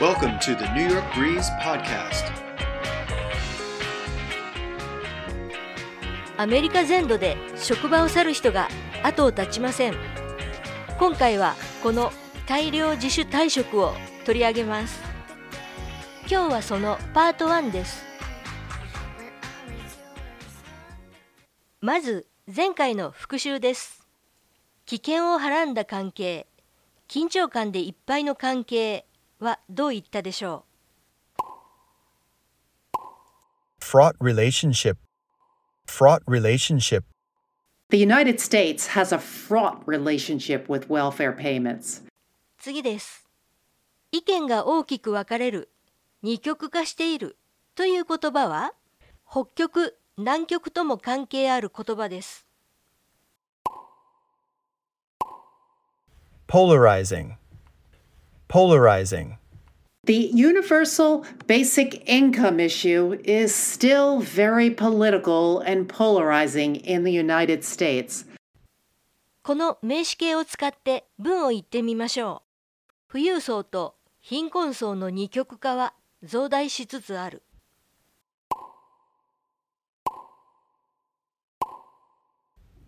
Welcome to the New York Breeze Podcast. アメリカ全土で職場を去る人が後を絶ちません。今回はこの大量自主退職を取り上げます。今日はそのパート1です。まず前回の復習です。危険をはらんだ関係緊張感でいっぱいの関係はどう言ったでしょ fraught relationship fraught relationship The United States has a fraught relationship with welfare payments. う次です意見が大きく分かれる二極化しているという言葉は北極南極とも関係ある言葉です polarizing polarizing The universal basic income issue is still very political and polarizing in the United States. この名詞形を使って文を言ってみましょう富裕層と貧困層の二極化は増大しつつある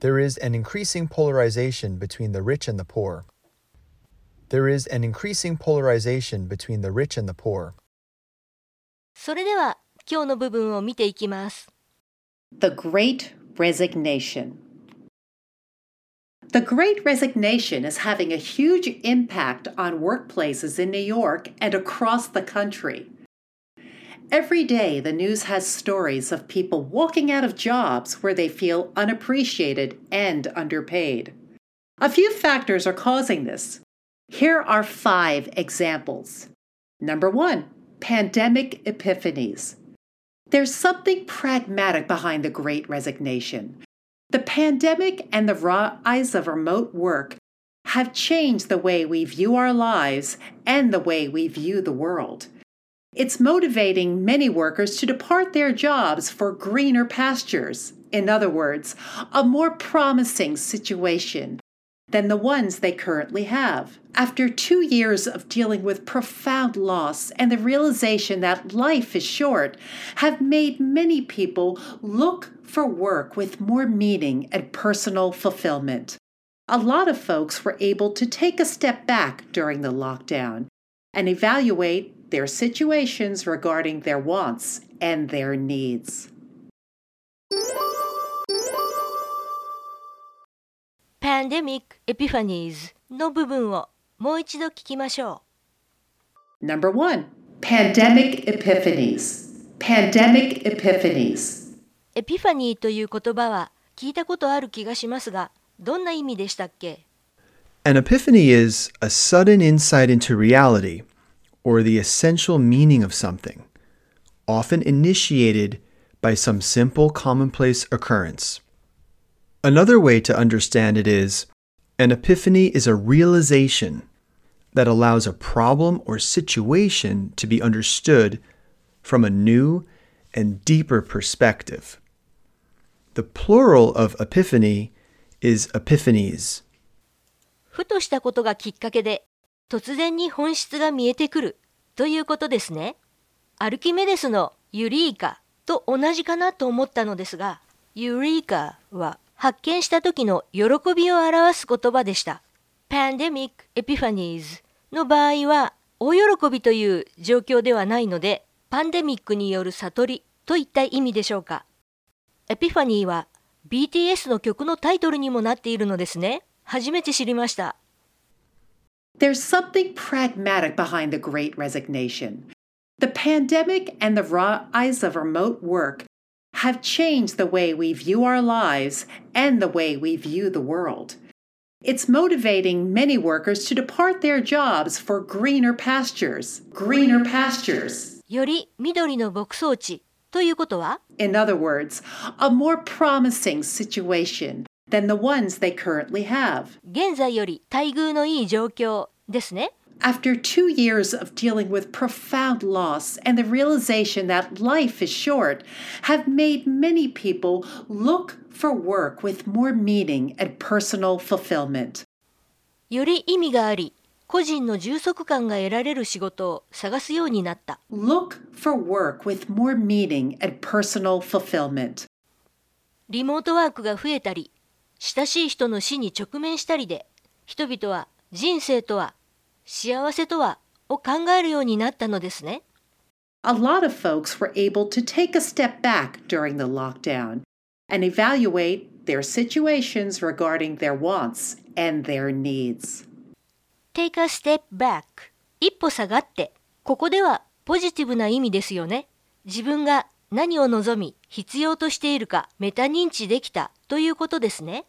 There is an increasing polarization between the rich and the poor. There is an increasing polarization between the rich and the poor. それでは今日の部分を見ていきます The Great Resignation. The Great Resignation is having a huge impact on workplaces in New York and across the country. Every day, the news has stories of people walking out of jobs where they feel unappreciated and underpaid. A few factors are causing this. Here are five examples. Number one, pandemic epiphanies. There's something pragmatic behind the great resignation. The pandemic and the rise of remote work have changed the way we view our lives and the way we view the world. It's motivating many workers to depart their jobs for greener pastures. In other words, a more promising situation than the ones they currently have. After two years of dealing with profound loss and the realization that life is short, have made many people look for work with more meaning and personal fulfillment. A lot of folks were able to take a step back during the lockdown and evaluate their situations regarding their wants and their needs. Pandemic Epiphanies の部分をもう一度聞きましょ Number one, pandemic epiphanies. Pandemic epiphanies. うエピファニーという言葉は聞いたことある気がしますがどんな意味でしたっけ An epiphany is a sudden insight into reality or the essential meaning of something, often initiated by some simple commonplace occurrence. Another way to understand it is an epiphany is a realization that allows a problem or situation to be understood from a new and deeper perspective. The plural of epiphany is epiphanies. ふとしたことがきっかけで突然に本質が見えてくるということですね。アルキメデスのユリーカと同じかなと思ったのですが、ユリーカは 発見した時の喜びを表す言葉でした。Pandemic Epiphanies の場合は大喜びという状況ではないので、パンデミックによる悟りといった意味でしょうか。エピファニーは BTS の曲のタイトルにもなっているのですね。初めて知りました。There's something pragmatic behind the great resignation. The pandemic and the rise of remote work have changed the way we view our lives and the way we view the world. It's motivating many workers to depart their jobs for greener pastures. Greener pastures. より緑の牧草地ということは In other words, a more promising situation than the ones they currently have. 現在より待遇のいい状況ですね。 After two years of dealing with profound loss and the realization that life is short, have made many people look for work with more meaning and personal fulfillment. より意味があり個人の充足感が得られる仕事を探すようになった Look for work with more meaning and personal fulfillment. リモートワークが増えたり親しい人の死に直面したりで人々は人生とは幸せとはを考えるようになったのですね A lot of folks were able to take a step back during the lockdown and evaluate their situations regarding their wants and their needs. Take a step back 一歩下がってここではポジティブな意味ですよね自分が何を望み必要としているかメタ認知できたということですね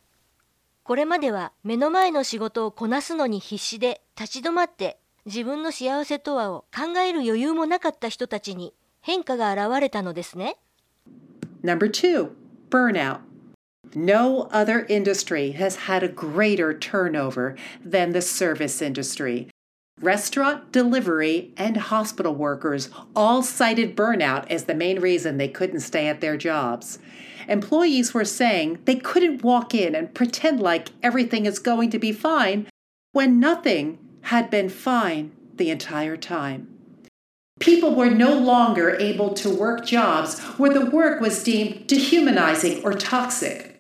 これまでは目の前の仕事をこなすのに必死で立ち止まって自分の幸せとはを考える余裕もなかった人たちに変化が現れたのですね Number two, burnout. No other industry has had a greater turnover than the service industry. Restaurant, delivery, and hospital workers all cited burnout as the main reason they couldn't stay at their jobs. Employees were saying they couldn't walk in and pretend like everything is going to be fine when nothing had been fine the entire time. People were no longer able to work jobs where the work was deemed dehumanizing or toxic.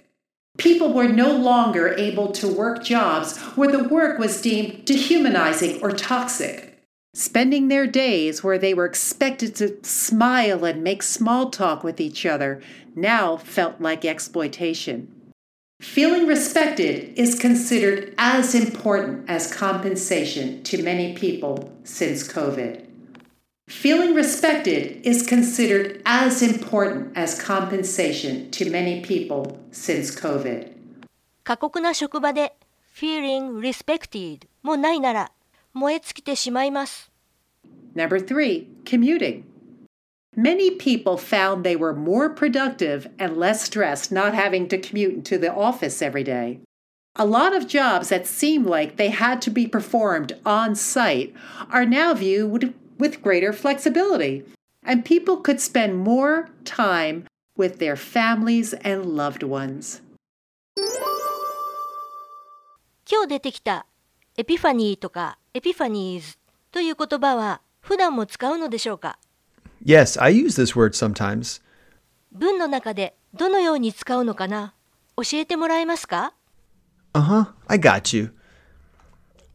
People were no longer able to work jobs where the work was deemed dehumanizing or toxic. Spending their days where they were expected to smile and make small talk with each other now felt like exploitation. Feeling respected is considered as important as compensation to many people since COVID. Feeling respected is considered as important as compensation to many people since COVID. 過酷な職場で feeling respected もないなら燃え尽きてしまいます Number three, commuting. Many people found they were more productive and less stressed not having to commute into the office every day. A lot of jobs that seemed like they had to be performed on site are now viewed with greater flexibility, and people could spend more time with their families and loved ones. 今日出てきたエピファニーとかエピファニーズという言葉は普段も使うのでしょうか Yes, I use this word sometimes. 文の中でどのように使うのかな教えてもらえますか Uh huh, I got you.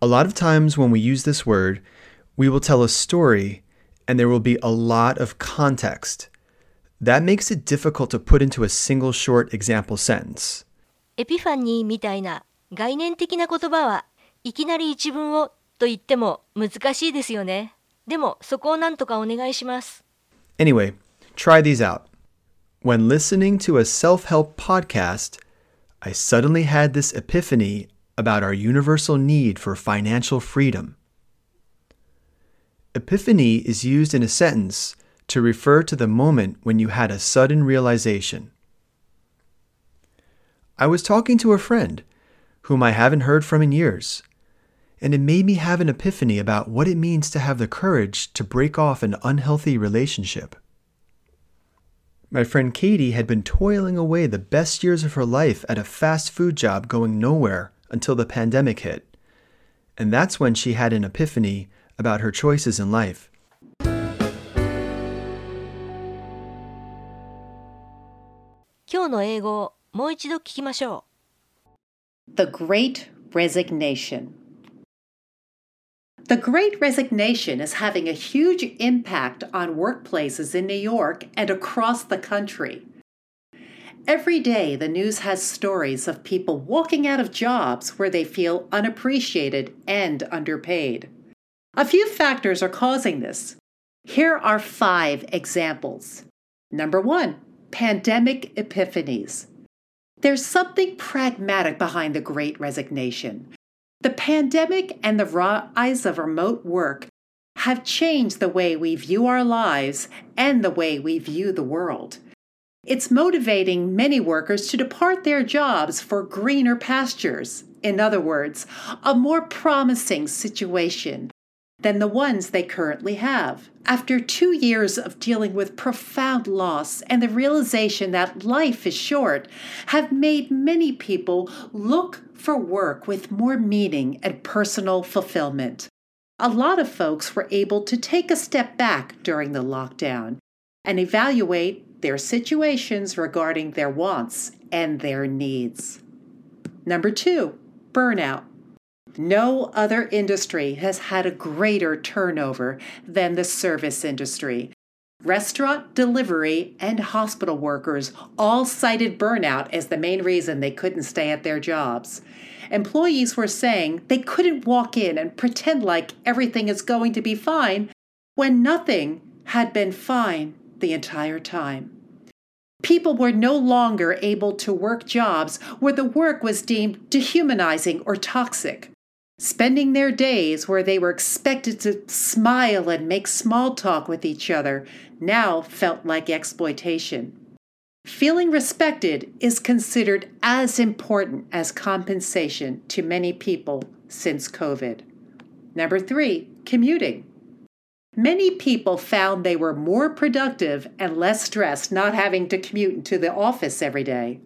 A lot of times when we use this word, we will tell a story and there will be a lot of context. That makes it difficult to put into a single short example sentence. エピファニーみたいな概念的な言葉はいきなり一文をと言っても難しいですよね。でもそこをなんとかお願いします。 Anyway, try these out. When listening to a self help podcast, I suddenly had this epiphany about our universal need for financial freedom. Epiphany is used in a sentence to refer to the moment when you had a sudden realization. I was talking to a friend whom I haven't heard from in years, and it made me have an epiphany about what it means to have the courage to break off an unhealthy relationship. My friend Katie had been toiling away the best years of her life at a fast food job going nowhere until the pandemic hit. And that's when she had an epiphany about her choices in life. The Great Resignation. The Great Resignation is having a huge impact on workplaces in New York and across the country. Every day, the news has stories of people walking out of jobs where they feel unappreciated and underpaid. A few factors are causing this. Here are five examples. Number one, pandemic epiphanies. There's something pragmatic behind the great resignation. The pandemic and the rise of remote work have changed the way we view our lives and the way we view the world. It's motivating many workers to depart their jobs for greener pastures. In other words, a more promising situation than the ones they currently have. After two years of dealing with profound loss and the realization that life is short, have made many people look for work with more meaning and personal fulfillment. a lot of folks were able to take a step back during the lockdown and evaluate their situations regarding their wants and their needs. Number two, burnout. No other industry has had a greater turnover than the service industry. Restaurant, delivery, and hospital workers all cited burnout as the main reason they couldn't stay at their jobs. Employees were saying they couldn't walk in and pretend like everything is going to be fine when nothing had been fine the entire time. People were no longer able to work jobs where the work was deemed dehumanizing or toxic. Spending their days where they were expected to smile and make small talk with each other now felt like exploitation. Feeling respected is considered as important as compensation to many people since COVID. Number three, commuting. Many people found they were more productive and less stressed not having to commute into the office every day.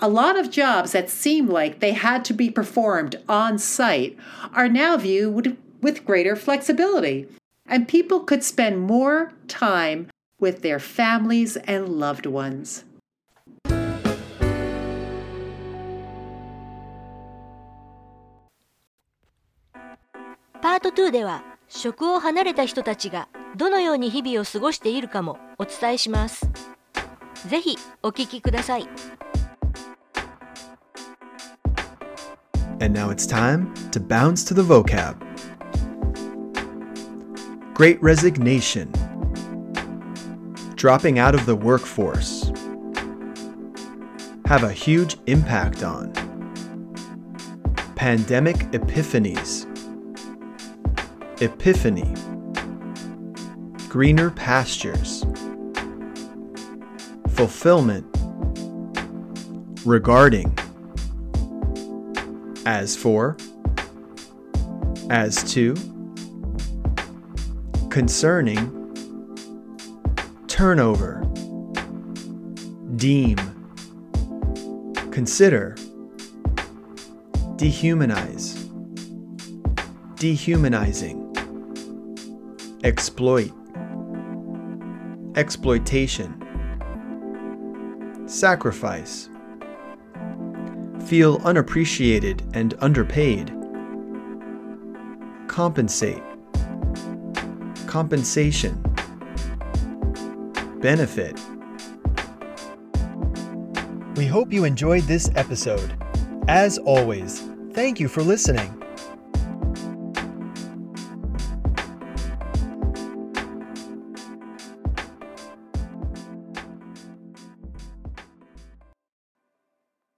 A lot of jobs that seemed like they had to be performed on site are now viewed with greater flexibility, and people could spend more time with their families and loved ones. パート2では職を離れた人たちがどのように日々を過ごしているかもお伝えします。ぜひお聞きください。 And now it's time to bounce to the vocab. Great resignation. Dropping out of the workforce. Have a huge impact on. Pandemic epiphanies. Epiphany. Greener pastures. Fulfillment. Regarding. As for. As to. Concerning. Turnover. Deem. Consider. Dehumanize. Dehumanizing exploit, exploitation, sacrifice, feel unappreciated and underpaid, compensate, compensation, benefit. We hope you enjoyed this episode. As always, thank you for listening.